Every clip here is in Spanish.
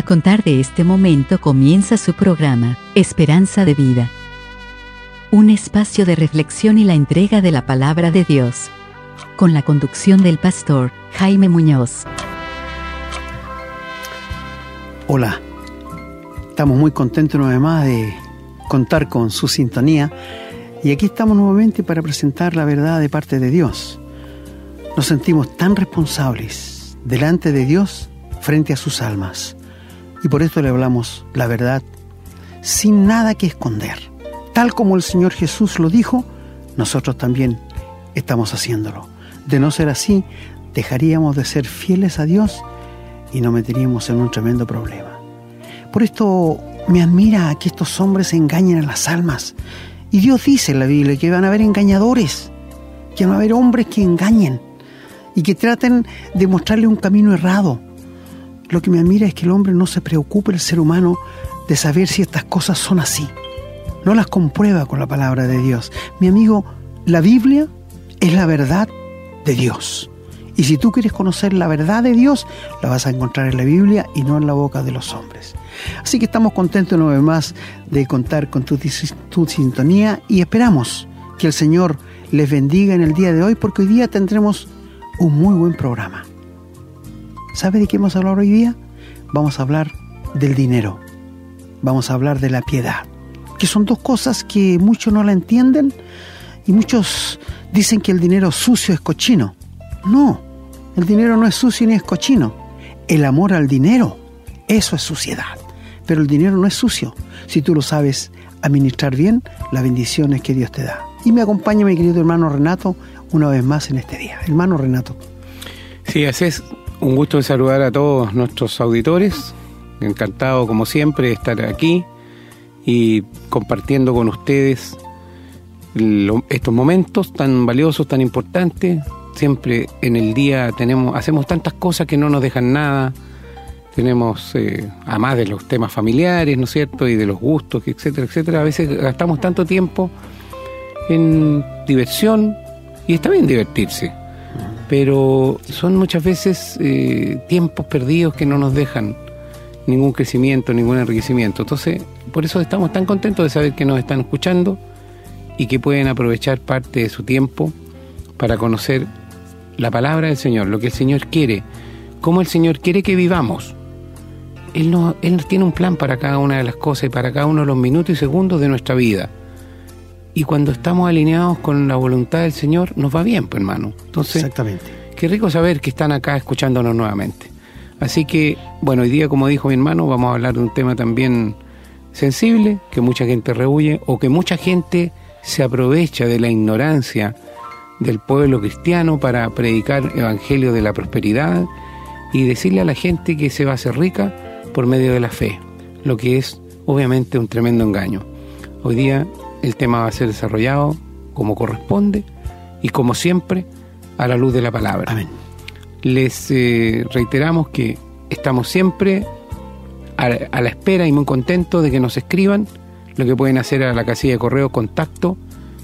A contar de este momento comienza su programa, Esperanza de Vida. Un espacio de reflexión y la entrega de la palabra de Dios. Con la conducción del pastor Jaime Muñoz. Hola, estamos muy contentos una vez más de contar con su sintonía y aquí estamos nuevamente para presentar la verdad de parte de Dios. Nos sentimos tan responsables delante de Dios frente a sus almas y por esto le hablamos la verdad sin nada que esconder. Tal como el Señor Jesús lo dijo, nosotros también estamos haciéndolo. De no ser así, dejaríamos de ser fieles a Dios y nos meteríamos en un tremendo problema. Por esto me admira que estos hombres engañen a las almas. Y Dios dice en la Biblia que van a haber engañadores, que van a haber hombres que engañen y que traten de mostrarle un camino errado lo que me admira es que el hombre no se preocupa, el ser humano, de saber si estas cosas son así. No las comprueba con la palabra de Dios. Mi amigo, la Biblia es la verdad de Dios. Y si tú quieres conocer la verdad de Dios, la vas a encontrar en la Biblia y no en la boca de los hombres. Así que estamos contentos una vez más de contar con tu, tu sintonía y esperamos que el Señor les bendiga en el día de hoy porque hoy día tendremos un muy buen programa. ¿Sabe de qué vamos a hablar hoy día? Vamos a hablar del dinero. Vamos a hablar de la piedad. Que son dos cosas que muchos no la entienden y muchos dicen que el dinero sucio es cochino. No, el dinero no es sucio ni es cochino. El amor al dinero, eso es suciedad. Pero el dinero no es sucio. Si tú lo sabes administrar bien, la bendición es que Dios te da. Y me acompaña mi querido hermano Renato una vez más en este día. Hermano Renato. Sí, así es. Un gusto de saludar a todos nuestros auditores. Encantado, como siempre, de estar aquí y compartiendo con ustedes estos momentos tan valiosos, tan importantes. Siempre en el día tenemos, hacemos tantas cosas que no nos dejan nada. Tenemos, eh, además de los temas familiares, ¿no es cierto? Y de los gustos, etcétera, etcétera. A veces gastamos tanto tiempo en diversión y está bien divertirse pero son muchas veces eh, tiempos perdidos que no nos dejan ningún crecimiento, ningún enriquecimiento. Entonces, por eso estamos tan contentos de saber que nos están escuchando y que pueden aprovechar parte de su tiempo para conocer la palabra del Señor, lo que el Señor quiere, cómo el Señor quiere que vivamos. Él, no, él tiene un plan para cada una de las cosas y para cada uno de los minutos y segundos de nuestra vida. Y cuando estamos alineados con la voluntad del Señor, nos va bien, pues, hermano. Entonces, Exactamente. qué rico saber que están acá escuchándonos nuevamente. Así que, bueno, hoy día, como dijo mi hermano, vamos a hablar de un tema también sensible, que mucha gente rehuye, o que mucha gente se aprovecha de la ignorancia del pueblo cristiano para predicar evangelio de la prosperidad y decirle a la gente que se va a hacer rica por medio de la fe, lo que es obviamente un tremendo engaño. Hoy día el tema va a ser desarrollado como corresponde y como siempre a la luz de la palabra. Amén. Les eh, reiteramos que estamos siempre a, a, la espera y muy contentos de que nos escriban lo que pueden hacer a la casilla de correo contacto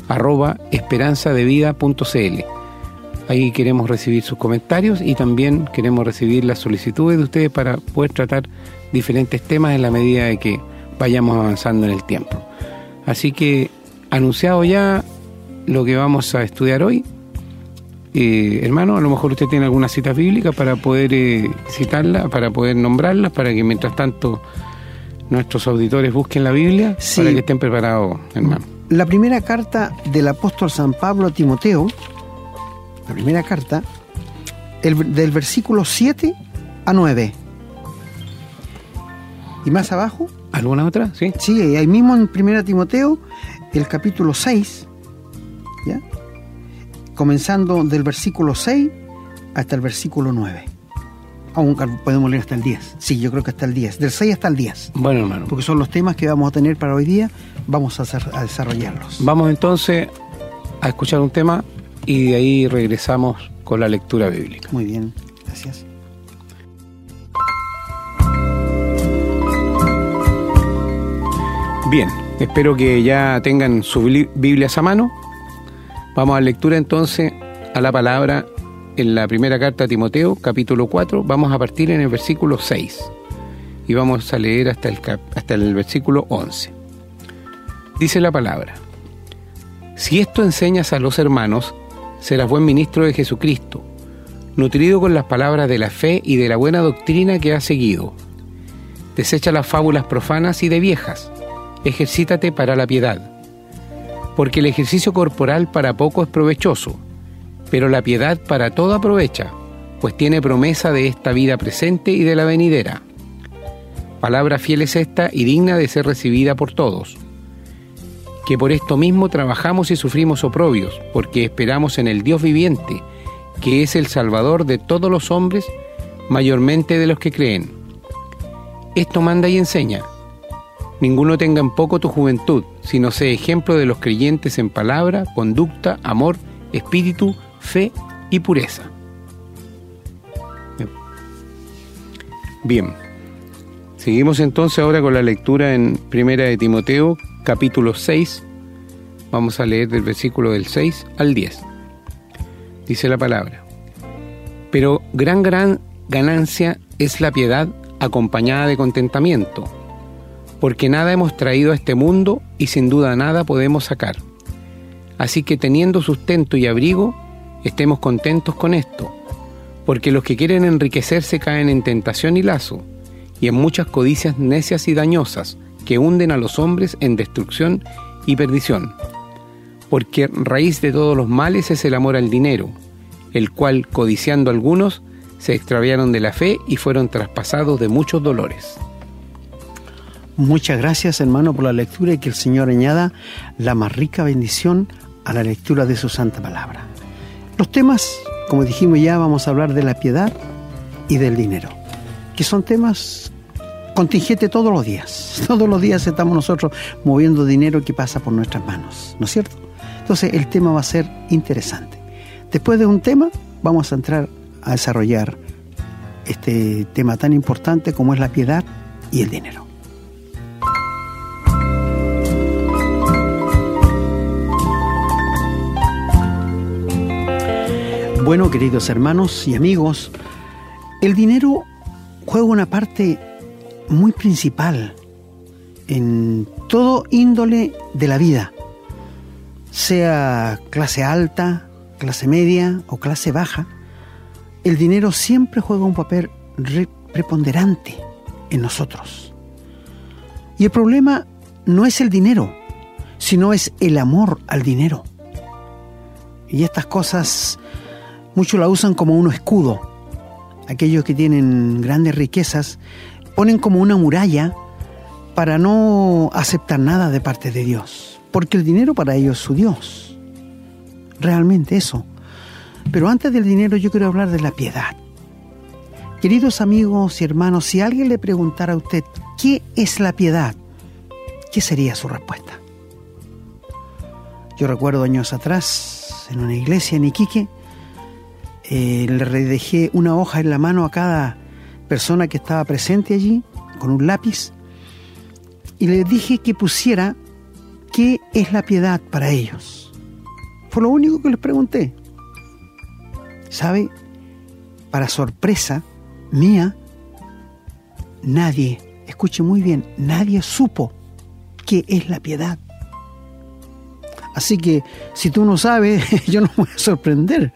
arroba esperanzadevida.cl. Ahí queremos recibir sus comentarios y también queremos recibir las solicitudes de ustedes para poder tratar diferentes temas en la medida de que vayamos avanzando en el tiempo. Así que anunciado ya lo que vamos a estudiar hoy. Eh, hermano, a lo mejor usted tiene alguna cita bíblica para poder eh, citarla, para poder nombrarla, para que mientras tanto nuestros auditores busquen la Biblia, Sí. para que estén preparados, hermano. La primera carta del apóstol San Pablo a Timoteo, la primera carta, el- del versículo 7 a 9. Y más abajo, ¿Alguna otra? Sí. sí, ahí mismo en 1 Timoteo, el capítulo 6, ¿ya? comenzando del versículo 6 hasta el versículo 9. Aún podemos leer hasta el 10. Sí, yo creo que hasta el 10. Del 6 hasta el 10. Bueno, hermano. Porque son los temas que vamos a tener para hoy día. Vamos a, hacer- a desarrollarlos. Vamos entonces a escuchar un tema y de ahí regresamos con la lectura bíblica. Muy bien, gracias. Bien, espero que ya tengan sus Biblias a mano. Vamos a lectura entonces a la palabra en la primera carta a Timoteo, capítulo 4. Vamos a partir en el versículo 6. y vamos a leer hasta el, hasta el versículo 11. Dice la palabra, si esto enseñas a los hermanos, serás buen ministro de Jesucristo, nutrido con las palabras de la fe y de la buena doctrina que has seguido. Desecha las fábulas profanas y de viejas, ejercítate para la piedad, porque el ejercicio corporal para poco es provechoso, pero la piedad para todo aprovecha, pues tiene promesa de esta vida presente y de la venidera. Palabra fiel es esta y digna de ser recibida por todos. Que por esto mismo trabajamos y sufrimos oprobios, porque esperamos en el Dios viviente, que es el Salvador de todos los hombres, mayormente de los que creen. Esto manda y enseña. Ninguno tenga en poco tu juventud, sino sea ejemplo de los creyentes en palabra, conducta, amor, espíritu, fe y pureza. Bien, seguimos entonces ahora con la lectura en Primera de Timoteo, capítulo 6. Vamos a leer del versículo del 6 al 10. Dice la palabra. Pero gran, gran ganancia es la piedad acompañada de contentamiento, porque nada hemos traído a este mundo y sin duda nada podemos sacar. Así que teniendo sustento y abrigo, estemos contentos con esto, porque los que quieren enriquecerse caen en tentación y lazo, y en muchas codicias necias y dañosas que hunden a los hombres en destrucción y perdición. Porque raíz de todos los males es el amor al dinero, el cual, codiciando algunos, se extraviaron de la fe y fueron traspasados de muchos dolores. Muchas gracias hermano por la lectura y que el Señor añada la más rica bendición a la lectura de su santa palabra. Los temas, como dijimos ya, vamos a hablar de la piedad y del dinero, que son temas contingentes todos los días. Todos los días estamos nosotros moviendo dinero que pasa por nuestras manos, ¿no es cierto? Entonces el tema va a ser interesante. Después de un tema, vamos a entrar a desarrollar este tema tan importante como es la piedad y el dinero. Bueno, queridos hermanos y amigos, el dinero juega una parte muy principal en todo índole de la vida, sea clase alta, clase media o clase baja, el dinero siempre juega un papel preponderante en nosotros. Y el problema no es el dinero, sino es el amor al dinero. Y estas cosas muchos la usan como un escudo. Aquellos que tienen grandes riquezas ponen como una muralla para no aceptar nada de parte de Dios, porque el dinero para ellos es su Dios. Realmente eso. Pero antes del dinero yo quiero hablar de la piedad. Queridos amigos y hermanos, si alguien le preguntara a usted qué es la piedad, ¿qué sería su respuesta? Yo recuerdo años atrás, en una iglesia en Iquique, eh, le redejé una hoja en la mano a cada persona que estaba presente allí, con un lápiz, y le dije que pusiera qué es la piedad para ellos. Fue lo único que les pregunté. ¿Sabe? Para sorpresa mía, nadie, escuche muy bien, nadie supo qué es la piedad. Así que si tú no sabes, yo no me voy a sorprender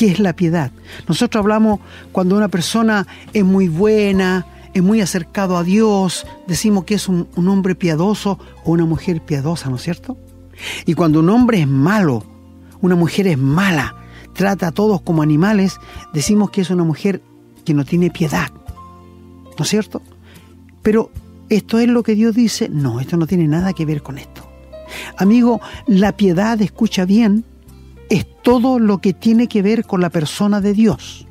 ¿Qué es la piedad? Nosotros hablamos cuando una persona es muy buena, es muy acercado a Dios, decimos que es un, hombre piadoso o una mujer piadosa, ¿no es cierto? Y cuando un hombre es malo, una mujer es mala, trata a todos como animales, decimos que es una mujer que no tiene piedad, ¿no es cierto? Pero esto es lo que Dios dice, no, esto no tiene nada que ver con esto. Amigo, la piedad, escucha bien, es todo lo que tiene que ver con la persona de Dios.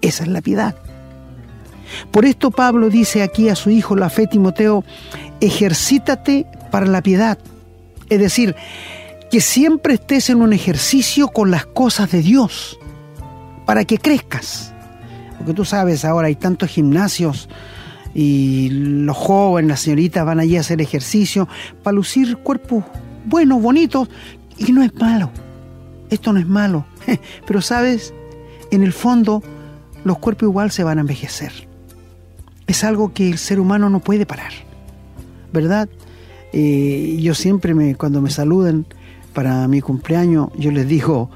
Esa es la piedad. Por esto Pablo dice aquí a su hijo la fe Timoteo, ejercítate para la piedad. Es decir, que siempre estés en un ejercicio con las cosas de Dios, para que crezcas. Porque tú sabes, ahora hay tantos gimnasios y los jóvenes, las señoritas van allí a hacer ejercicio para lucir cuerpos buenos, bonitos, y no es malo esto no es malo, pero sabes, en el fondo los cuerpos igual se van a envejecer. es algo que el ser humano no puede parar, ¿verdad? Eh, yo siempre me, cuando me saludan para mi cumpleaños, yo les digo,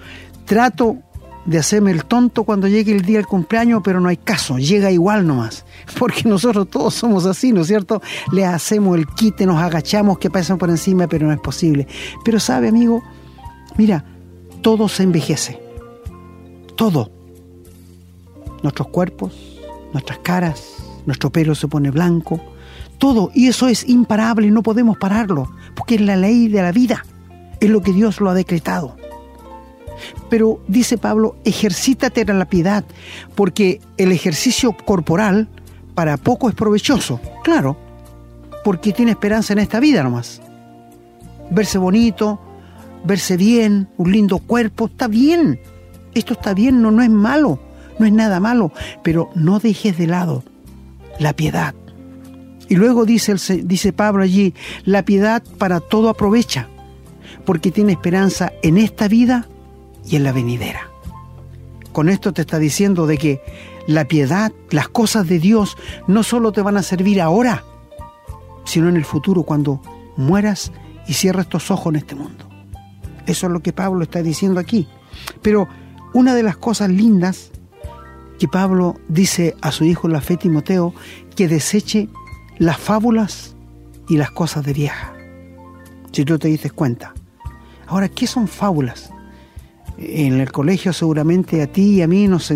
trato de hacerme el tonto cuando llegue el día del cumpleaños, pero no hay caso, llega igual nomás. Porque nosotros todos somos así, ¿no es cierto? Le hacemos el quite, nos agachamos, que pasan por encima, pero no es posible. Pero sabe, amigo, mira, todo se envejece. Todo. Nuestros cuerpos, nuestras caras, nuestro pelo se pone blanco, todo. Y eso es imparable, no podemos pararlo, porque es la ley de la vida, es lo que Dios lo ha decretado. Pero dice Pablo, ejercítate en la piedad, porque el ejercicio corporal para poco es provechoso, claro, porque tiene esperanza en esta vida nomás. Verse bonito, verse bien, un lindo cuerpo, está bien. Esto está bien, no, no es malo, no es nada malo, pero no dejes de lado la piedad. Y luego dice, dice Pablo allí, la piedad para todo aprovecha, porque tiene esperanza en esta vida y en la venidera. Con esto te está diciendo de que la piedad, las cosas de Dios, no solo te van a servir ahora, sino en el futuro, cuando mueras y cierres tus ojos en este mundo. Eso es lo que Pablo está diciendo aquí. Pero una de las cosas lindas que Pablo dice a su hijo la fe Timoteo, que deseche las fábulas y las cosas de vieja. Si tú te dices cuenta. Ahora, ¿qué son fábulas? en el colegio seguramente a ti y a mí nos,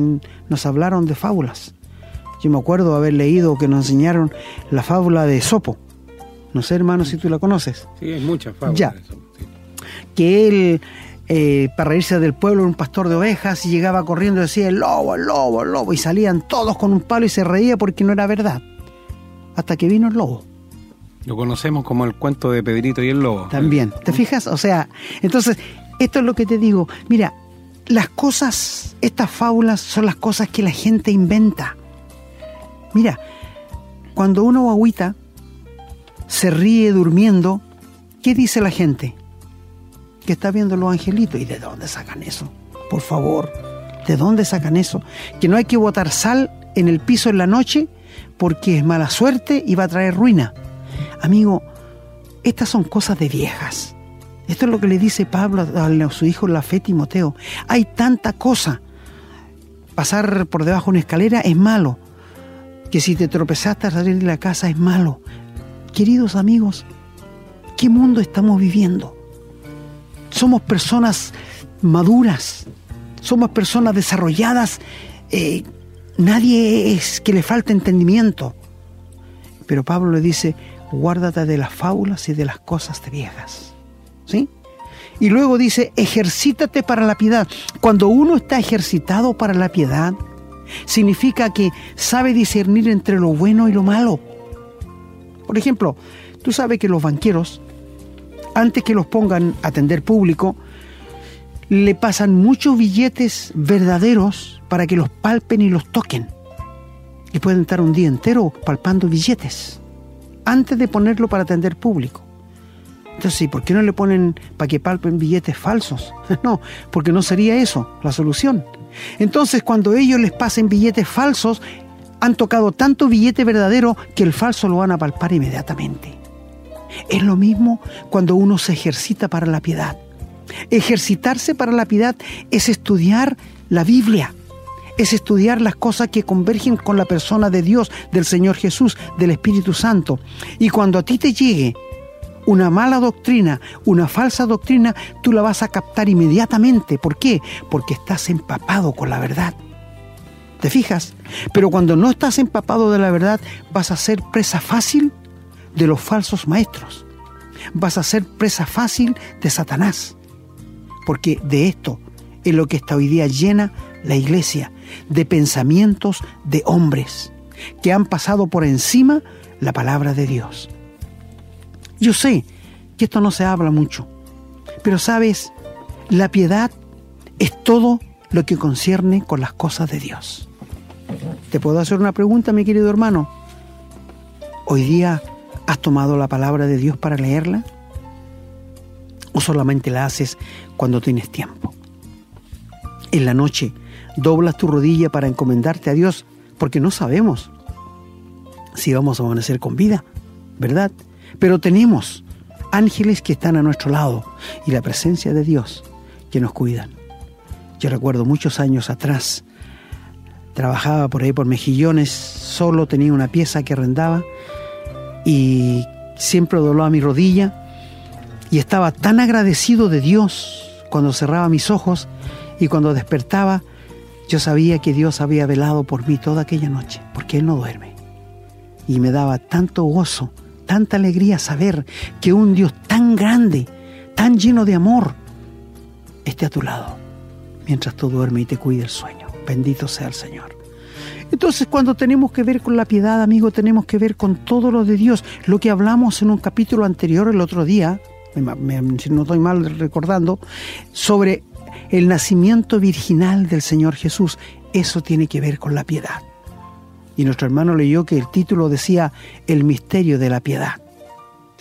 nos hablaron de fábulas. Yo me acuerdo haber leído que nos enseñaron la fábula de Sopo. No sé, hermano, si tú la conoces. Sí, hay muchas fábulas. Ya. Que él, eh, para reírse del pueblo, era un pastor de ovejas y llegaba corriendo y decía, el lobo, el lobo, el lobo. Y salían todos con un palo y se reía porque no era verdad. Hasta que vino el lobo. Lo conocemos como el cuento de Pedrito y el lobo. También. ¿Te fijas? O sea, entonces esto es lo que te digo. Mira, las cosas, estas fábulas son las cosas que la gente inventa. Mira, cuando uno agüita, se ríe durmiendo, ¿qué dice la gente? Que está viendo los angelitos. ¿Y de dónde sacan eso? Por favor, ¿de dónde sacan eso? Que no hay que botar sal en el piso en la noche porque es mala suerte y va a traer ruina. Amigo, estas son cosas de viejas. Esto es lo que le dice Pablo a su hijo la fe Timoteo. Hay tanta cosa. Pasar por debajo de una escalera es malo. Que si te tropezaste al salir de la casa es malo. Queridos amigos, ¿qué mundo estamos viviendo? Somos personas maduras, somos personas desarrolladas. Eh, nadie es que le falte entendimiento. Pero Pablo le dice, guárdate de las fábulas y de las cosas viejas. ¿sí? Y luego dice, ejercítate para la piedad. Cuando uno está ejercitado para la piedad, significa que sabe discernir entre lo bueno y lo malo. Por ejemplo, tú sabes que los banqueros, antes que los pongan a atender público, le pasan muchos billetes verdaderos para que los palpen y los toquen. Y pueden estar un día entero palpando billetes antes de ponerlo para atender público. Entonces, ¿por qué no le ponen para que palpen billetes falsos? No, porque no sería eso la solución. Entonces, cuando ellos les pasen billetes falsos, han tocado tanto billete verdadero que el falso lo van a palpar inmediatamente. Es lo mismo cuando uno se ejercita para la piedad. Ejercitarse para la piedad es estudiar la Biblia, es estudiar las cosas que convergen con la persona de Dios, del Señor Jesús, del Espíritu Santo. Y cuando a ti te llegue una mala doctrina, una falsa doctrina, tú la vas a captar inmediatamente. ¿Por qué? Porque estás empapado con la verdad. ¿Te fijas? Pero cuando no estás empapado de la verdad, vas a ser presa fácil de los falsos maestros. Vas a ser presa fácil de Satanás. Porque de esto es lo que está hoy día llena la iglesia, de pensamientos de hombres que han pasado por encima la palabra de Dios. Yo sé que esto no se habla mucho, pero sabes, la piedad es todo lo que concierne con las cosas de Dios. ¿Te puedo hacer una pregunta, mi querido hermano? ¿Hoy día has tomado la palabra de Dios para leerla? ¿O solamente la haces cuando tienes tiempo? En la noche doblas tu rodilla para encomendarte a Dios porque no sabemos si vamos a amanecer con vida, ¿verdad? Pero tenemos ángeles que están a nuestro lado y la presencia de Dios que nos cuidan. Yo recuerdo muchos años atrás, trabajaba por ahí por Mejillones, solo tenía una pieza que arrendaba y siempre doló a mi rodilla y estaba tan agradecido de Dios cuando cerraba mis ojos y cuando despertaba, yo sabía que Dios había velado por mí toda aquella noche, porque Él no duerme. Y me daba tanto gozo, tanta alegría saber que un Dios tan grande, tan lleno de amor, esté a tu lado, mientras tú duermes y te cuide el sueño. Bendito sea el Señor. Entonces, cuando tenemos que ver con la piedad, amigo, tenemos que ver con todo lo de Dios. Lo que hablamos en un capítulo anterior el otro día, si no estoy mal recordando, sobre el nacimiento virginal del Señor Jesús. Eso tiene que ver con la piedad. Y nuestro hermano leyó que el título decía El misterio de la piedad.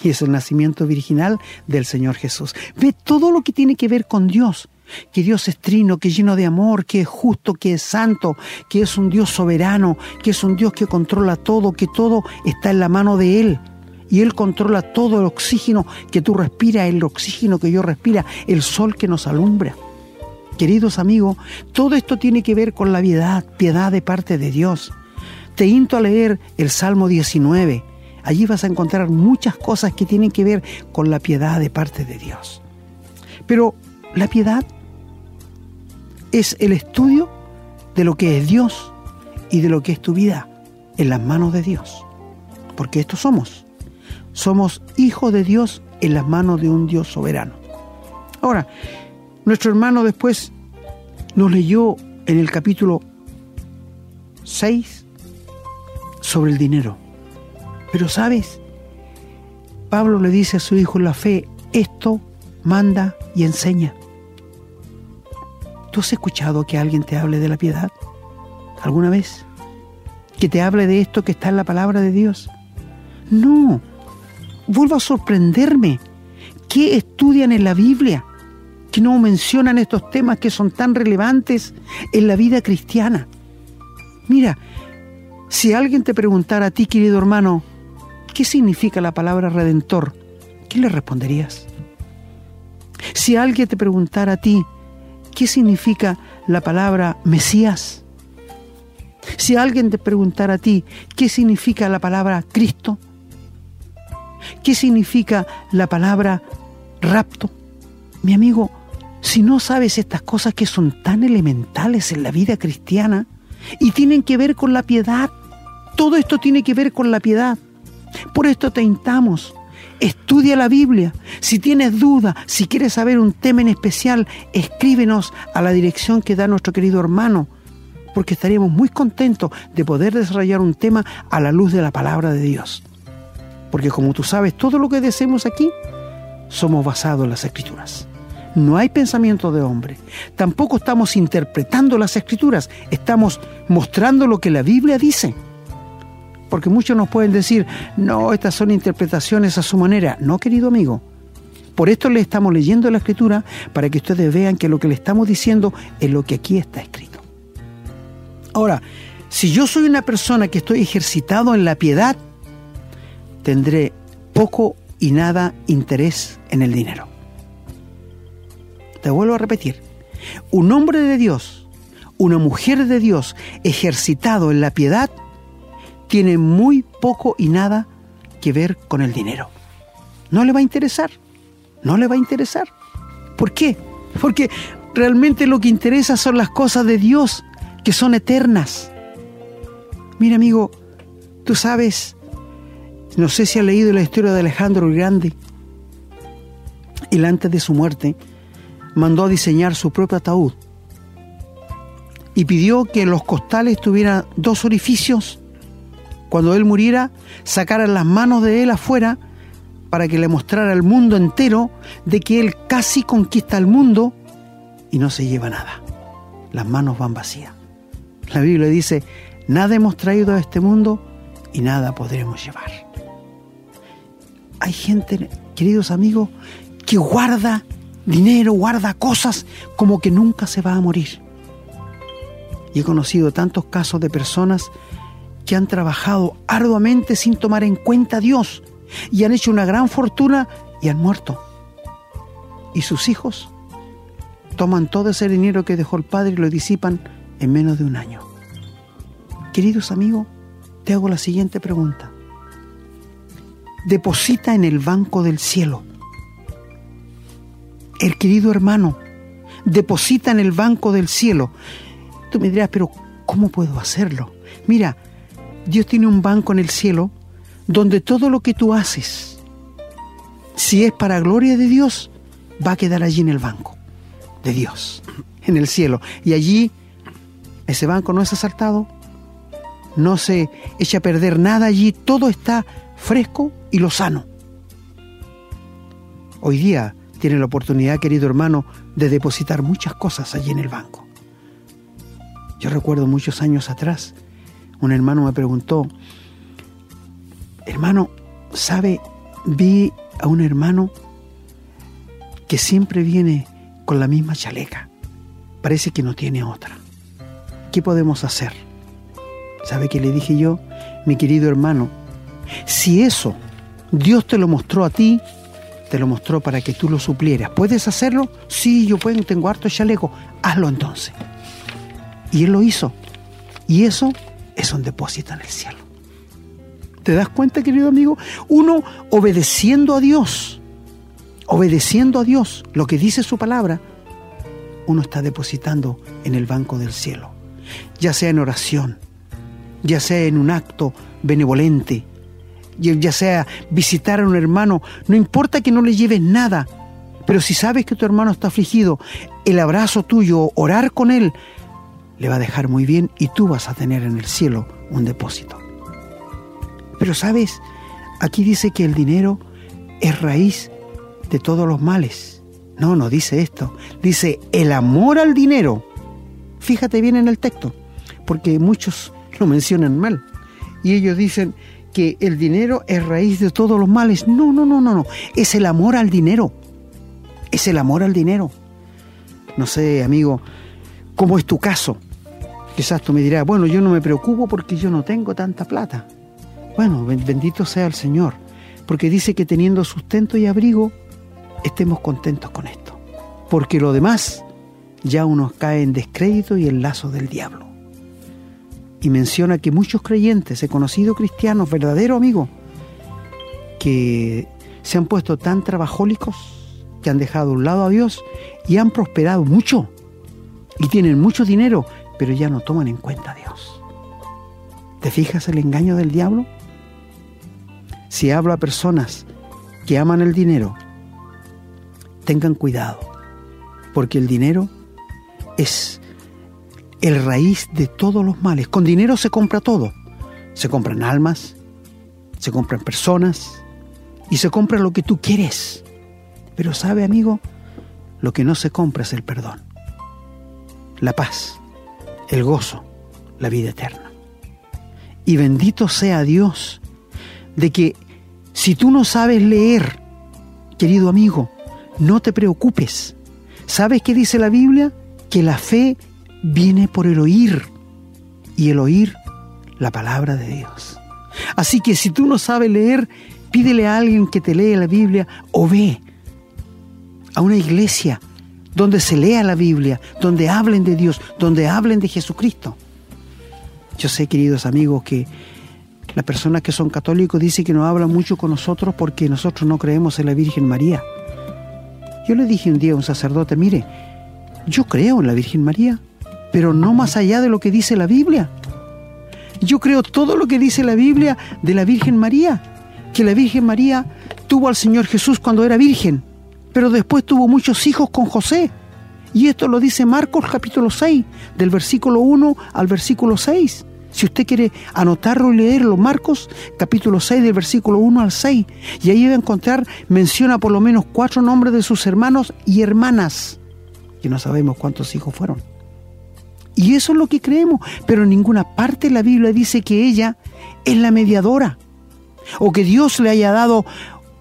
Y es el nacimiento virginal del Señor Jesús. Ve todo lo que tiene que ver con Dios. Que Dios es trino, que es lleno de amor, que es justo, que es santo, que es un Dios soberano, que es un Dios que controla todo, que todo está en la mano de Él y Él controla todo el oxígeno que tú respiras, el oxígeno que yo respira, el sol que nos alumbra. Queridos amigos, todo esto tiene que ver con la piedad, piedad de parte de Dios. Te invito a leer el Salmo 19. Allí vas a encontrar muchas cosas que tienen que ver con la piedad de parte de Dios. Pero la piedad es el estudio de lo que es Dios y de lo que es tu vida en las manos de Dios. Porque esto somos. Somos hijos de Dios en las manos de un Dios soberano. Ahora, nuestro hermano después nos leyó en el capítulo 6 sobre el dinero. Pero sabes, Pablo le dice a su hijo en la fe, esto manda y enseña. ¿Tú has escuchado que alguien te hable de la piedad? ¿Alguna vez? ¿Que te hable de esto que está en la palabra de Dios? No, vuelvo a sorprenderme. ¿Qué estudian en la Biblia? Que no mencionan estos temas que son tan relevantes en la vida cristiana. Mira, si alguien te preguntara a ti, querido hermano, ¿qué significa la palabra redentor? ¿Qué le responderías? Si alguien te preguntara a ti, ¿qué significa la palabra Mesías? Si alguien te preguntara a ti, ¿qué significa la palabra Cristo? ¿Qué significa la palabra rapto? Mi amigo, si no sabes estas cosas que son tan elementales en la vida cristiana y tienen que ver con la piedad, todo esto tiene que ver con la piedad. Por esto te intamos. Estudia la Biblia. Si tienes duda, si quieres saber un tema en especial, escríbenos a la dirección que da nuestro querido hermano, porque estaríamos muy contentos de poder desarrollar un tema a la luz de la palabra de Dios. Porque como tú sabes, todo lo que decimos aquí somos basados en las escrituras. No hay pensamiento de hombre. Tampoco estamos interpretando las escrituras, estamos mostrando lo que la Biblia dice. Porque muchos nos pueden decir, no, estas son interpretaciones a su manera. No, querido amigo. Por esto le estamos leyendo la escritura para que ustedes vean que lo que le estamos diciendo es lo que aquí está escrito. Ahora, si yo soy una persona que estoy ejercitado en la piedad, tendré poco y nada interés en el dinero. Te vuelvo a repetir, un hombre de Dios, una mujer de Dios ejercitado en la piedad, tiene muy poco y nada que ver con el dinero. No le va a interesar, no le va a interesar. ¿Por qué? Porque realmente lo que interesa son las cosas de Dios, que son eternas. Mira amigo, tú sabes no sé si ha leído la historia de Alejandro el Grande. Él antes de su muerte mandó a diseñar su propio ataúd y pidió que en los costales tuviera dos orificios. Cuando él muriera, sacaran las manos de él afuera para que le mostrara al mundo entero de que él casi conquista el mundo y no se lleva nada. Las manos van vacías. La Biblia dice, nada hemos traído a este mundo y nada podremos llevar hay gente, queridos amigos, que guarda dinero, guarda cosas como que nunca se va a morir. Y he conocido tantos casos de personas que han trabajado arduamente sin tomar en cuenta a Dios y han hecho una gran fortuna y han muerto. Y sus hijos toman todo ese dinero que dejó el padre y lo disipan en menos de un año. Queridos amigos, te hago la siguiente pregunta. Deposita en el banco del cielo. El querido hermano, deposita en el banco del cielo. Tú me dirás, pero ¿cómo puedo hacerlo? Mira, Dios tiene un banco en el cielo donde todo lo que tú haces, si es para gloria de Dios, va a quedar allí en el banco de Dios, en el cielo. Y allí ese banco no es asaltado, no se echa a perder nada allí, todo está fresco y lo sano. Hoy día tiene la oportunidad, querido hermano, de depositar muchas cosas allí en el banco. Yo recuerdo muchos años atrás, un hermano me preguntó, hermano, ¿sabe? Vi a un hermano que siempre viene con la misma chaleca. Parece que no tiene otra. ¿Qué podemos hacer? ¿Sabe qué le dije yo? Mi querido hermano, si eso Dios te lo mostró a ti, te lo mostró para que tú lo suplieras. ¿Puedes hacerlo? Sí, yo puedo, tengo harto chaleco. Hazlo entonces. Y él lo hizo. Y eso es un depósito en el cielo. ¿Te das cuenta, querido amigo? Uno obedeciendo a Dios, obedeciendo a Dios lo que dice su palabra, uno está depositando en el banco del cielo, ya sea en oración, ya sea en un acto benevolente, ya sea visitar a un hermano, no importa que no le lleves nada, pero si sabes que tu hermano está afligido, el abrazo tuyo, orar con él, le va a dejar muy bien y tú vas a tener en el cielo un depósito. Pero sabes, aquí dice que el dinero es raíz de todos los males. No, no dice esto. Dice el amor al dinero. Fíjate bien en el texto, porque muchos lo mencionan mal. Y ellos dicen que el dinero es raíz de todos los males. No, no, no, no, no. Es el amor al dinero. Es el amor al dinero. No sé, amigo, cómo es tu caso. Quizás tú me dirás, bueno, yo no me preocupo porque yo no tengo tanta plata. Bueno, bendito sea el Señor, porque dice que teniendo sustento y abrigo, estemos contentos con esto. Porque lo demás ya uno cae en descrédito y en lazo del diablo. Y menciona que muchos creyentes, he conocido cristianos, verdaderos amigos, que se han puesto tan trabajólicos, que han dejado a un lado a Dios y han prosperado mucho y tienen mucho dinero, pero ya no toman en cuenta a Dios. ¿Te fijas el engaño del diablo? Si hablo a personas que aman el dinero, tengan cuidado, porque el dinero es el raíz de todos los males. Con dinero se compra todo. Se compran almas, se compran personas y se compra lo que tú quieres. Pero sabe, amigo, lo que no se compra es el perdón, la paz, el gozo, la vida eterna. Y bendito sea Dios de que si tú no sabes leer, querido amigo, no te preocupes. ¿Sabes qué dice la Biblia? Que la fe viene por el oír y el oír la palabra de Dios. Así que si tú no sabes leer, pídele a alguien que te lea la Biblia o ve a una iglesia donde se lea la Biblia, donde hablen de Dios, donde hablen de Jesucristo. Yo sé, queridos amigos, que las personas que son católicos dicen que no hablan mucho con nosotros porque nosotros no creemos en la Virgen María. Yo le dije un día a un sacerdote, mire, yo creo en la Virgen María, pero no más allá de lo que dice la Biblia. Yo creo todo lo que dice la Biblia de la Virgen María, que la Virgen María tuvo al Señor Jesús cuando era virgen pero después tuvo muchos hijos con José. Y esto lo dice Marcos capítulo 6, del versículo 1 al versículo 6. Si usted quiere anotarlo y leerlo, Marcos capítulo 6 del versículo 1 al 6. Y ahí va a encontrar, menciona por lo menos cuatro nombres de sus hermanos y hermanas, que no sabemos cuántos hijos fueron. Y eso es lo que creemos, pero en ninguna parte de la Biblia dice que ella es la mediadora o que Dios le haya dado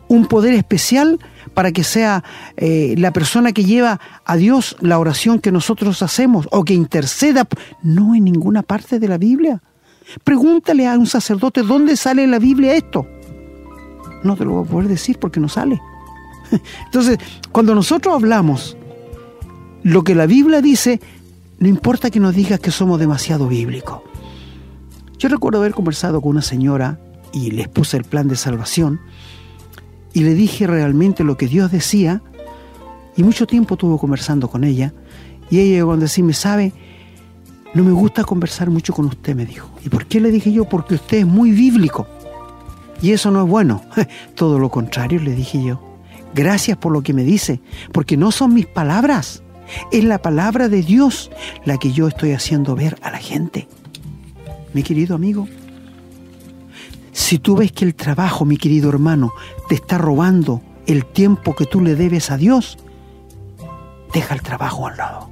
un poder especial para que sea eh, la persona que lleva a Dios la oración que nosotros hacemos o que interceda. No en ninguna parte de la Biblia. Pregúntale a un sacerdote dónde sale en la Biblia esto. No te lo voy a poder decir porque no sale. Entonces, cuando nosotros hablamos lo que la Biblia dice, no importa que nos digas que somos demasiado bíblicos. Yo recuerdo haber conversado con una señora y les puse el plan de salvación y le dije realmente lo que Dios decía y mucho tiempo estuve conversando con ella y ella llegó a decirme, sabe, no me gusta conversar mucho con usted, me dijo. ¿Y por qué le dije yo? Porque usted es muy bíblico. Y eso no es bueno. Todo lo contrario, le dije yo. Gracias por lo que me dice, porque no son mis palabras. Es la palabra de Dios la que yo estoy haciendo ver a la gente. Mi querido amigo, si tú ves que el trabajo, mi querido hermano, te está robando el tiempo que tú le debes a Dios, deja el trabajo al lado.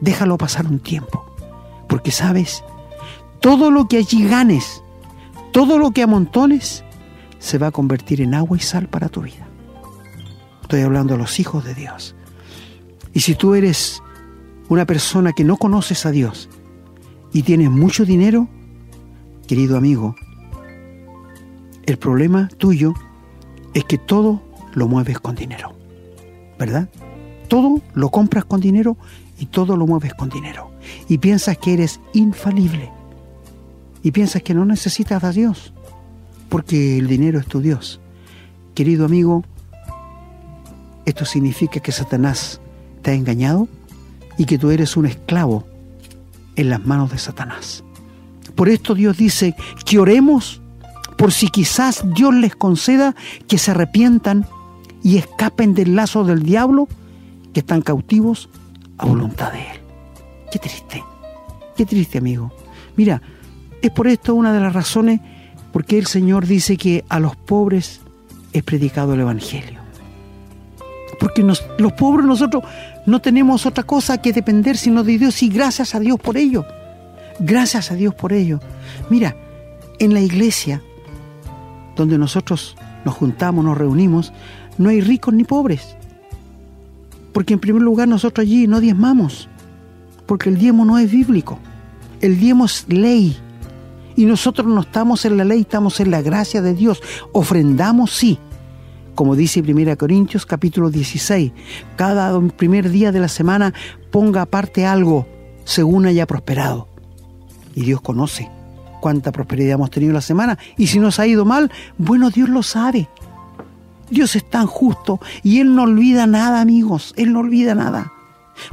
Déjalo pasar un tiempo, porque sabes, todo lo que allí ganes, todo lo que amontones, se va a convertir en agua y sal para tu vida. Estoy hablando a los hijos de Dios. Y si tú eres una persona que no conoces a Dios y tienes mucho dinero, querido amigo, el problema tuyo es que todo lo mueves con dinero, ¿verdad? Todo lo compras con dinero y todo lo mueves con dinero. Y piensas que eres infalible. Y piensas que no necesitas a Dios, porque el dinero es tu Dios. Querido amigo, esto significa que Satanás te ha engañado y que tú eres un esclavo en las manos de Satanás. Por esto Dios dice que oremos por si quizás Dios les conceda que se arrepientan y escapen del lazo del diablo que están cautivos a voluntad de Él. Qué triste, qué triste amigo. Mira, es por esto una de las razones por qué el Señor dice que a los pobres es predicado el Evangelio. Porque los pobres nosotros no tenemos otra cosa que depender sino de Dios y gracias a Dios por ello. Gracias a Dios por ello. Mira, en la iglesia donde nosotros nos juntamos, nos reunimos, no hay ricos ni pobres. Porque en primer lugar nosotros allí no diezmamos, porque el diezmo no es bíblico. El diezmo es ley. Y nosotros no estamos en la ley, estamos en la gracia de Dios. Ofrendamos, sí, como dice 1 Corintios capítulo 16, cada primer día de la semana ponga aparte algo según haya prosperado. Y Dios conoce cuánta prosperidad hemos tenido la semana. Y si nos ha ido mal, bueno, Dios lo sabe. Dios es tan justo y Él no olvida nada, amigos. Él no olvida nada.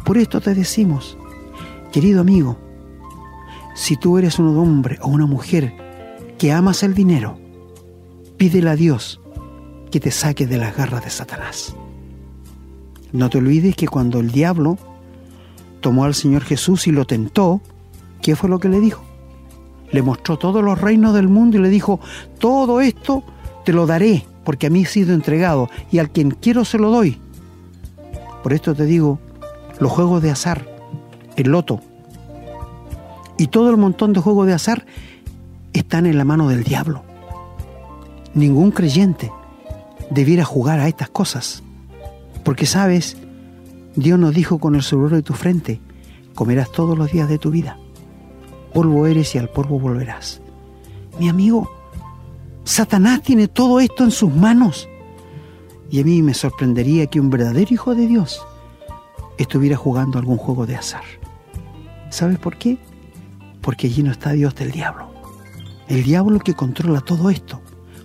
Por esto te decimos, querido amigo, si tú eres un hombre o una mujer que amas el dinero, pídele a Dios que te saque de las garras de Satanás. No te olvides que cuando el diablo tomó al Señor Jesús y lo tentó, ¿qué fue lo que le dijo? Le mostró todos los reinos del mundo y le dijo, todo esto te lo daré porque a mí he sido entregado y al quien quiero se lo doy. Por esto te digo, los juegos de azar, el loto y todo el montón de juegos de azar están en la mano del diablo. Ningún creyente debiera jugar a estas cosas. Porque sabes, Dios nos dijo con el sudor de tu frente, comerás todos los días de tu vida. Polvo eres y al polvo volverás. Mi amigo, Satanás tiene todo esto en sus manos. Y a mí me sorprendería que un verdadero hijo de Dios estuviera jugando algún juego de azar. ¿Sabes por qué? Porque allí no está Dios del diablo. El diablo que controla todo esto,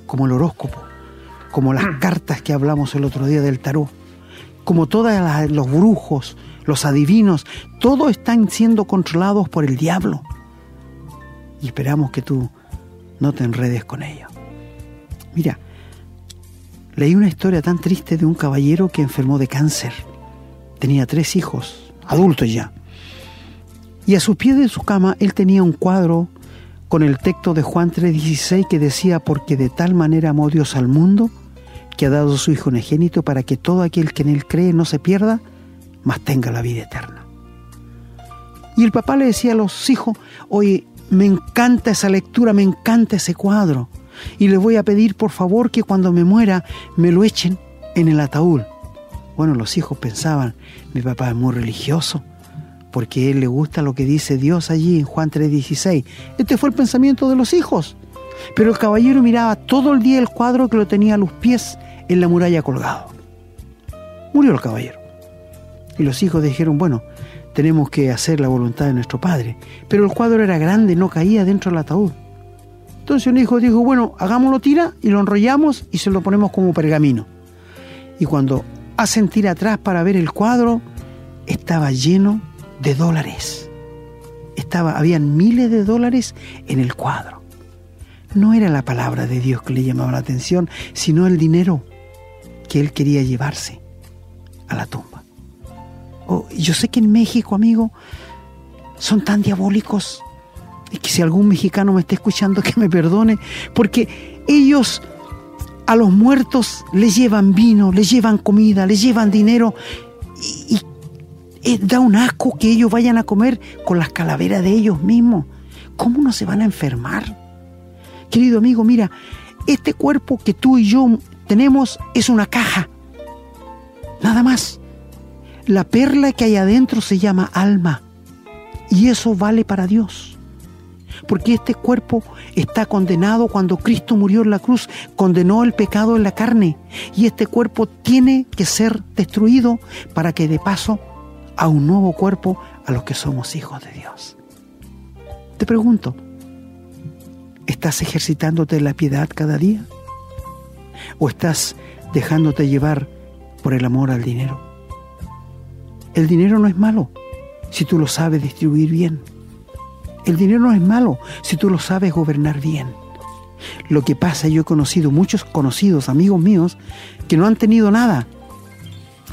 como el horóscopo, como las cartas que hablamos el otro día del tarot, como todos los brujos, los adivinos, todos están siendo controlados por el diablo. Y esperamos que tú no te enredes con ello. Mira, leí una historia tan triste de un caballero que enfermó de cáncer. Tenía tres hijos, adultos ya. Y a su pie de su cama él tenía un cuadro con el texto de Juan 3:16 que decía, porque de tal manera amó Dios al mundo, que ha dado su Hijo unigénito para que todo aquel que en él cree no se pierda, mas tenga la vida eterna. Y el papá le decía a los hijos, oye, me encanta esa lectura, me encanta ese cuadro, y le voy a pedir por favor que cuando me muera me lo echen en el ataúd. Bueno, los hijos pensaban, mi papá es muy religioso, porque a él le gusta lo que dice Dios allí en Juan 3:16. Este fue el pensamiento de los hijos. Pero el caballero miraba todo el día el cuadro que lo tenía a los pies en la muralla colgado. Murió el caballero. Y los hijos dijeron, bueno, tenemos que hacer la voluntad de nuestro padre. Pero el cuadro era grande, no caía dentro del ataúd. Entonces un hijo dijo, bueno, hagámoslo tira y lo enrollamos y se lo ponemos como pergamino. Y cuando hacen tira atrás para ver el cuadro, estaba lleno de dólares. Estaba, habían miles de dólares en el cuadro. No era la palabra de Dios que le llamaba la atención, sino el dinero que él quería llevarse a la tumba. Oh, yo sé que en México, amigo, son tan diabólicos. Y que si algún mexicano me está escuchando, que me perdone, porque ellos a los muertos les llevan vino, les llevan comida, les llevan dinero y, eh, da un asco que ellos vayan a comer con las calaveras de ellos mismos. ¿Cómo no se van a enfermar? Querido amigo, mira, este cuerpo que tú y yo tenemos es una caja. Nada más. La perla que hay adentro se llama alma. Y eso vale para Dios. Porque este cuerpo está condenado cuando Cristo murió en la cruz, condenó el pecado en la carne. Y este cuerpo tiene que ser destruido para que de paso a un nuevo cuerpo a los que somos hijos de Dios. Te pregunto, ¿estás ejercitándote la piedad cada día? ¿O estás dejándote llevar por el amor al dinero? El dinero no es malo si tú lo sabes distribuir bien. El dinero no es malo si tú lo sabes gobernar bien. Lo que pasa, yo he conocido muchos conocidos, amigos míos, que no han tenido nada,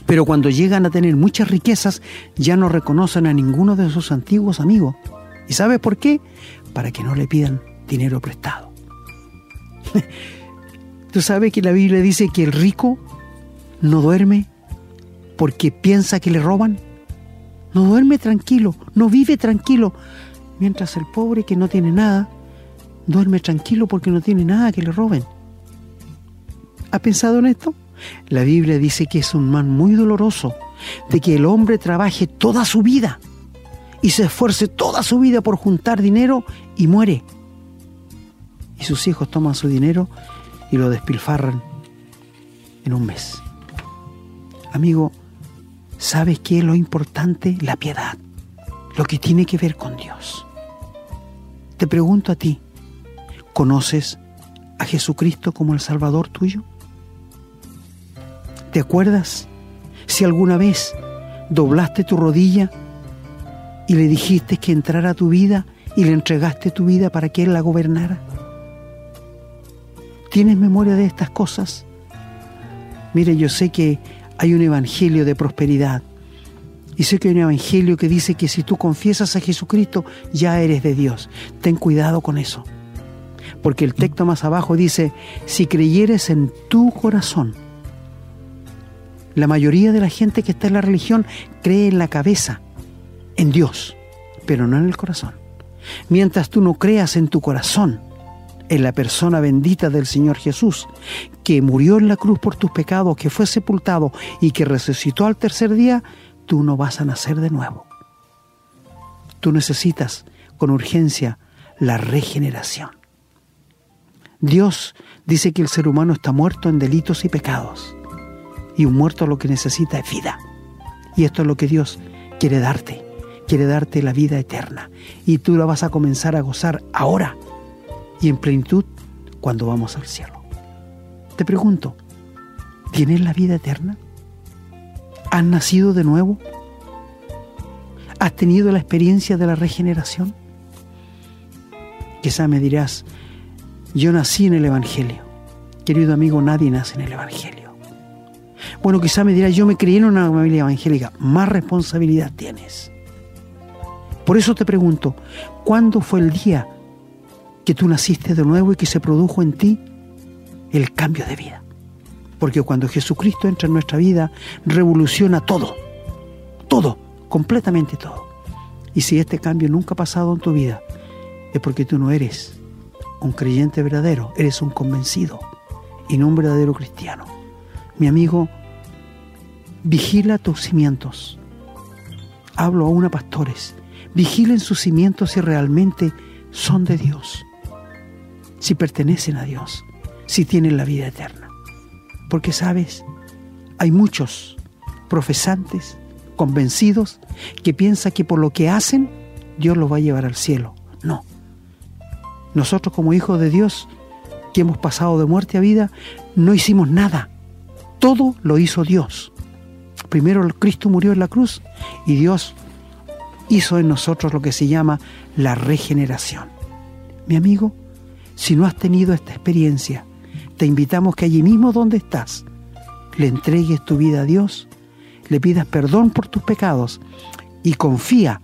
pero cuando llegan a tener muchas riquezas ya no reconocen a ninguno de sus antiguos amigos. ¿Y sabes por qué? Para que no le pidan dinero prestado. ¿Tú sabes que la Biblia dice que el rico no duerme porque piensa que le roban? No duerme tranquilo, no vive tranquilo, mientras el pobre que no tiene nada duerme tranquilo porque no tiene nada que le roben. ¿Ha pensado en esto? La Biblia dice que es un mal muy doloroso, de que el hombre trabaje toda su vida y se esfuerce toda su vida por juntar dinero y muere. Y sus hijos toman su dinero y lo despilfarran en un mes. Amigo, ¿sabes qué es lo importante? La piedad, lo que tiene que ver con Dios. Te pregunto a ti, ¿conoces a Jesucristo como el Salvador tuyo? ¿Te acuerdas si alguna vez doblaste tu rodilla y le dijiste que entrara a tu vida y le entregaste tu vida para que Él la gobernara? ¿Tienes memoria de estas cosas? Mire, yo sé que hay un evangelio de prosperidad. Y sé que hay un evangelio que dice que si tú confiesas a Jesucristo, ya eres de Dios. Ten cuidado con eso. Porque el texto más abajo dice, si creyeres en tu corazón, la mayoría de la gente que está en la religión cree en la cabeza, en Dios, pero no en el corazón. Mientras tú no creas en tu corazón, en la persona bendita del Señor Jesús, que murió en la cruz por tus pecados, que fue sepultado y que resucitó al tercer día, tú no vas a nacer de nuevo. Tú necesitas con urgencia la regeneración. Dios dice que el ser humano está muerto en delitos y pecados y un muerto lo que necesita es vida. Y esto es lo que Dios quiere darte. Quiere darte la vida eterna. Y tú la vas a comenzar a gozar ahora y en plenitud cuando vamos al cielo. Te pregunto, ¿tienes la vida eterna? ¿Has nacido de nuevo? ¿Has tenido la experiencia de la regeneración? Quizá me dirás, yo nací en el Evangelio. Querido amigo, nadie nace en el Evangelio. Bueno, quizá me dirá, yo me crié en una familia evangélica. Más responsabilidad tienes. Por eso te pregunto, ¿cuándo fue el día que tú naciste de nuevo y que se produjo en ti el cambio de vida? Porque cuando Jesucristo entra en nuestra vida, revoluciona todo. Todo, completamente todo. Y si este cambio nunca ha pasado en tu vida, es porque tú no eres un creyente verdadero, eres un convencido y no un verdadero cristiano. Mi amigo, vigila tus cimientos. hablo aún a pastores, vigilen sus cimientos si realmente son de Dios, si pertenecen a Dios, si tienen la vida eterna. Porque sabes, hay muchos profesantes, convencidos, que piensan que por lo que hacen, Dios los va a llevar al cielo. No. Nosotros como hijos de Dios, que hemos pasado de muerte a vida, no hicimos nada. Todo lo hizo Dios. Primero Cristo murió en la cruz y Dios hizo en nosotros lo que se llama la regeneración. Mi amigo, si no has tenido esta experiencia, te invitamos que allí mismo donde estás, le entregues tu vida a Dios, le pidas perdón por tus pecados y confía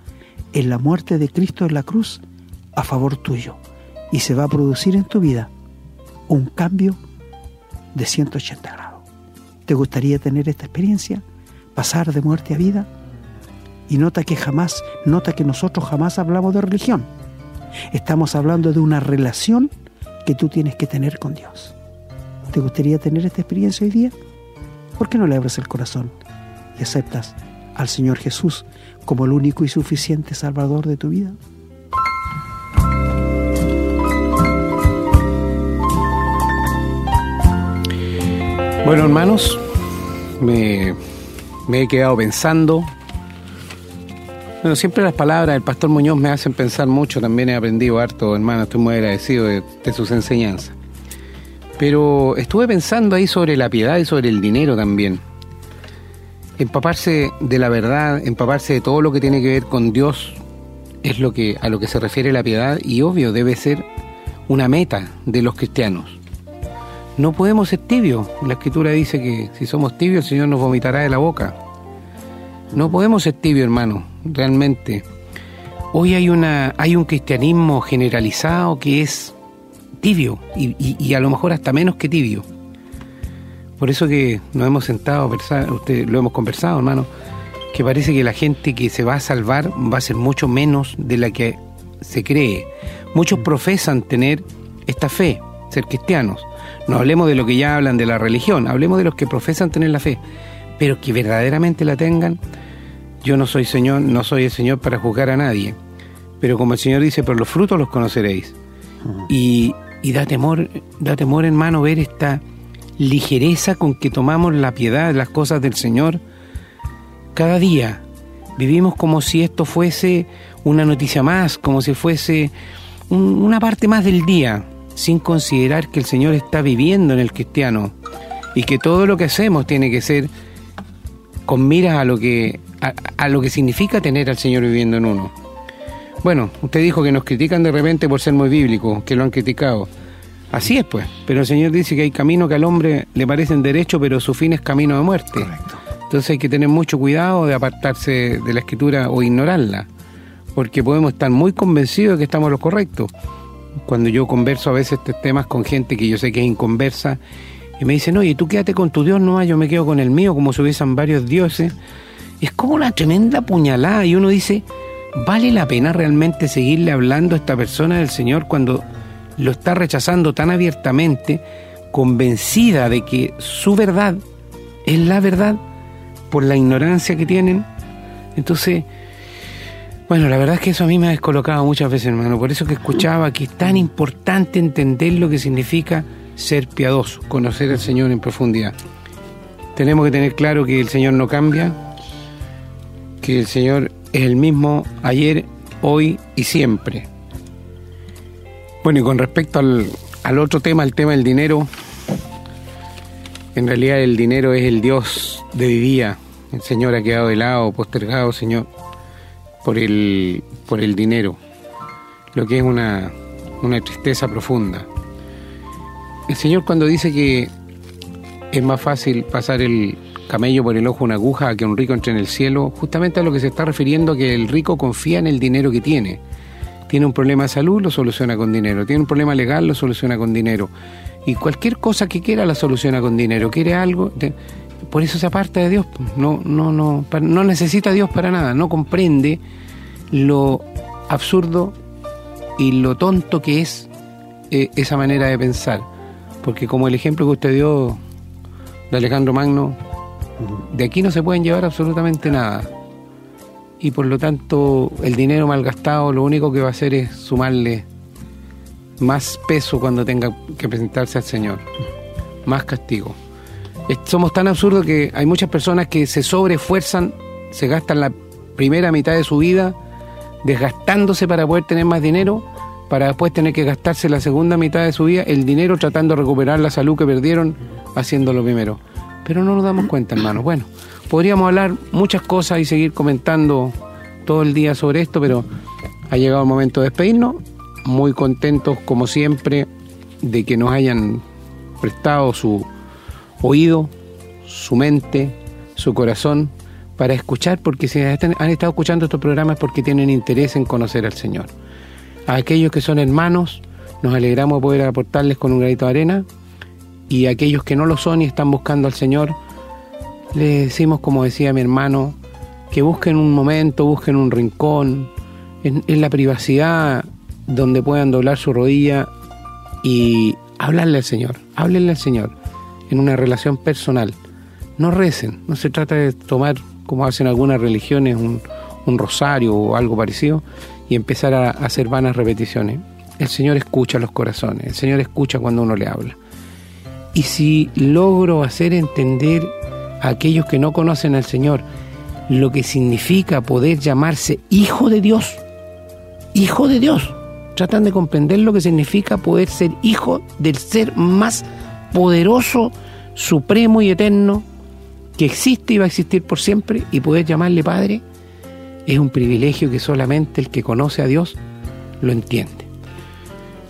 en la muerte de Cristo en la cruz a favor tuyo. Y se va a producir en tu vida un cambio de 180 grados. ¿Te gustaría tener esta experiencia? ¿Pasar de muerte a vida? Y nota que jamás, nota que nosotros jamás hablamos de religión. Estamos hablando de una relación que tú tienes que tener con Dios. ¿Te gustaría tener esta experiencia hoy día? ¿Por qué no le abres el corazón y aceptas al Señor Jesús como el único y suficiente Salvador de tu vida? Bueno, hermanos, me, he quedado pensando. Bueno, siempre las palabras del pastor Muñoz me hacen pensar mucho, también he aprendido harto, hermano, estoy muy agradecido de, de sus enseñanzas. Pero estuve pensando ahí sobre la piedad y sobre el dinero también. Empaparse de la verdad, empaparse de todo lo que tiene que ver con Dios es lo que a lo que se refiere la piedad y obvio debe ser una meta de los cristianos no podemos ser tibios. La escritura dice que si somos tibios el Señor nos vomitará de la boca. No podemos ser tibios, hermano, realmente. Hoy hay, una, hay un cristianismo generalizado que es tibio y, a lo mejor hasta menos que tibio. Por eso que nos hemos sentado usted, lo hemos conversado, hermano, que parece que la gente que se va a salvar va a ser mucho menos de la que se cree. Muchos profesan tener esta fe, ser cristianos, no hablemos de lo que ya hablan de la religión, hablemos de los que profesan tener la fe, pero que verdaderamente la tengan. Yo no soy Señor, no soy el Señor para juzgar a nadie, pero como el Señor dice, por los frutos los conoceréis. Y, y da temor, da temor, hermano, ver esta ligereza con que tomamos la piedad, las cosas del Señor. Cada día vivimos como si esto fuese una noticia más, como si fuese una parte más del día sin considerar que el Señor está viviendo en el cristiano y que todo lo que hacemos tiene que ser con miras a lo que a, lo que significa tener al Señor viviendo en uno. Bueno, usted dijo que nos critican de repente por ser muy bíblicos, que lo han criticado. Así es, pues. Pero el Señor dice que hay caminos que al hombre le parecen derecho, pero su fin es camino de muerte. Entonces hay que tener mucho cuidado de apartarse de la escritura o ignorarla, porque podemos estar muy convencidos de que estamos los correctos cuando yo converso a veces estos temas con gente que yo sé que es inconversa, y me dicen, oye, tú quédate con tu Dios, no, yo me quedo con el mío, como si hubiesen varios dioses. Es como una tremenda puñalada, y uno dice, ¿vale la pena realmente seguirle hablando a esta persona del Señor cuando lo está rechazando tan abiertamente, convencida de que su verdad es la verdad por la ignorancia que tienen? Entonces, bueno, la verdad es que eso a mí me ha descolocado muchas veces, hermano. Por eso que escuchaba que es tan importante entender lo que significa ser piadoso, conocer al Señor en profundidad. Tenemos que tener claro que el Señor no cambia, que el Señor es el mismo ayer, hoy y siempre. Bueno, y con respecto al, al otro tema, el tema del dinero, en realidad el dinero es el Dios de día. El Señor ha quedado de lado, postergado, Señor por el, por el dinero, lo que es una, una tristeza profunda. El Señor cuando dice que es más fácil pasar el camello por el ojo una aguja que un rico entre en el cielo, justamente a lo que se está refiriendo que el rico confía en el dinero que tiene. Tiene un problema de salud, lo soluciona con dinero. Tiene un problema legal, lo soluciona con dinero. Y cualquier cosa que quiera la soluciona con dinero. Quiere algo, por eso se aparta de Dios. No, no, no, no necesita Dios para nada, no comprende lo absurdo y lo tonto que es eh, esa manera de pensar. Porque como el ejemplo que usted dio de Alejandro Magno, de aquí no se pueden llevar absolutamente nada. y por lo tanto el dinero malgastado lo único que va a hacer es sumarle más peso cuando tenga que presentarse al Señor, más castigo. Somos tan absurdos que hay muchas personas que se sobreesfuerzan, se gastan la primera mitad de su vida desgastándose para poder tener más dinero, para después tener que gastarse la segunda mitad de su vida el dinero tratando de recuperar la salud que perdieron haciendo lo primero. Pero no nos damos cuenta, hermanos. Bueno, podríamos hablar muchas cosas y seguir comentando todo el día sobre esto, pero ha llegado el momento de despedirnos. Muy contentos, como siempre, de que nos hayan prestado su oído, su mente, su corazón para escuchar, porque si han estado escuchando estos programas porque tienen interés en conocer al Señor. A aquellos que son hermanos, nos alegramos de poder aportarles con un granito de arena, y a aquellos que no lo son y están buscando al Señor, les decimos, como decía mi hermano, que busquen un momento, busquen un rincón, en, la privacidad donde puedan doblar su rodilla y hablarle al Señor, háblenle al Señor en una relación personal. No recen, no se trata de tomar, como hacen algunas religiones, un, rosario o algo parecido y empezar a, hacer vanas repeticiones. El Señor escucha los corazones, el Señor escucha cuando uno le habla. Y si logro hacer entender a aquellos que no conocen al Señor lo que significa poder llamarse hijo de Dios, hijo de Dios, tratan de comprender lo que significa poder ser hijo del ser más poderoso, supremo y eterno que existe y va a existir por siempre y poder llamarle Padre es un privilegio que solamente el que conoce a Dios lo entiende.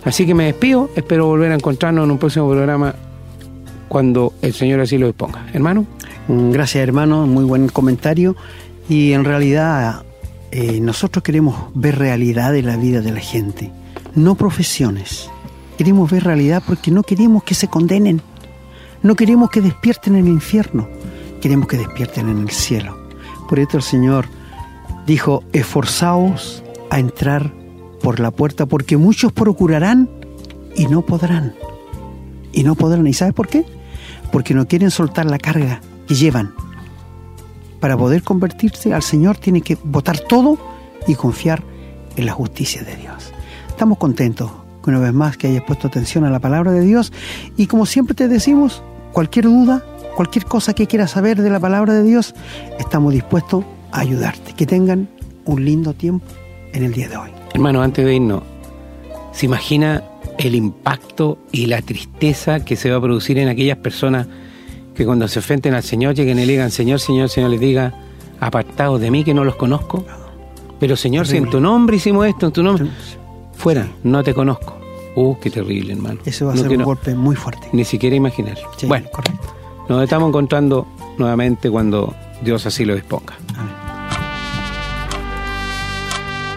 Así que me despido, espero volver a encontrarnos en un próximo programa cuando el Señor así lo disponga. Hermano. Gracias hermano, muy buen comentario y en realidad eh, nosotros queremos ver realidad de la vida de la gente, no profesiones. Queremos ver realidad porque no queremos que se condenen. No queremos que despierten en el infierno. Queremos que despierten en el cielo. Por esto el Señor dijo, esforzaos a entrar por la puerta porque muchos procurarán y no podrán. Y no podrán. ¿Y sabes por qué? Porque no quieren soltar la carga que llevan. Para poder convertirse al Señor tiene que votar todo y confiar en la justicia de Dios. Estamos contentos una vez más que hayas puesto atención a la palabra de Dios y como siempre te decimos, cualquier duda, cualquier cosa que quieras saber de la palabra de Dios, estamos dispuestos a ayudarte. Que tengan un lindo tiempo en el día de hoy. Hermano, antes de irnos, ¿se imagina el impacto y la tristeza que se va a producir en aquellas personas que cuando se enfrenten al Señor lleguen y le digan, Señor, Señor, Señor, les diga, apartados de mí que no los conozco? Pero Señor, si en tu nombre hicimos esto, en tu nombre... Fuera, no te conozco. Uh, qué terrible, hermano. Eso va a ser un golpe muy fuerte. Ni siquiera imaginar. bueno, correcto. Nos estamos encontrando nuevamente cuando Dios así lo disponga.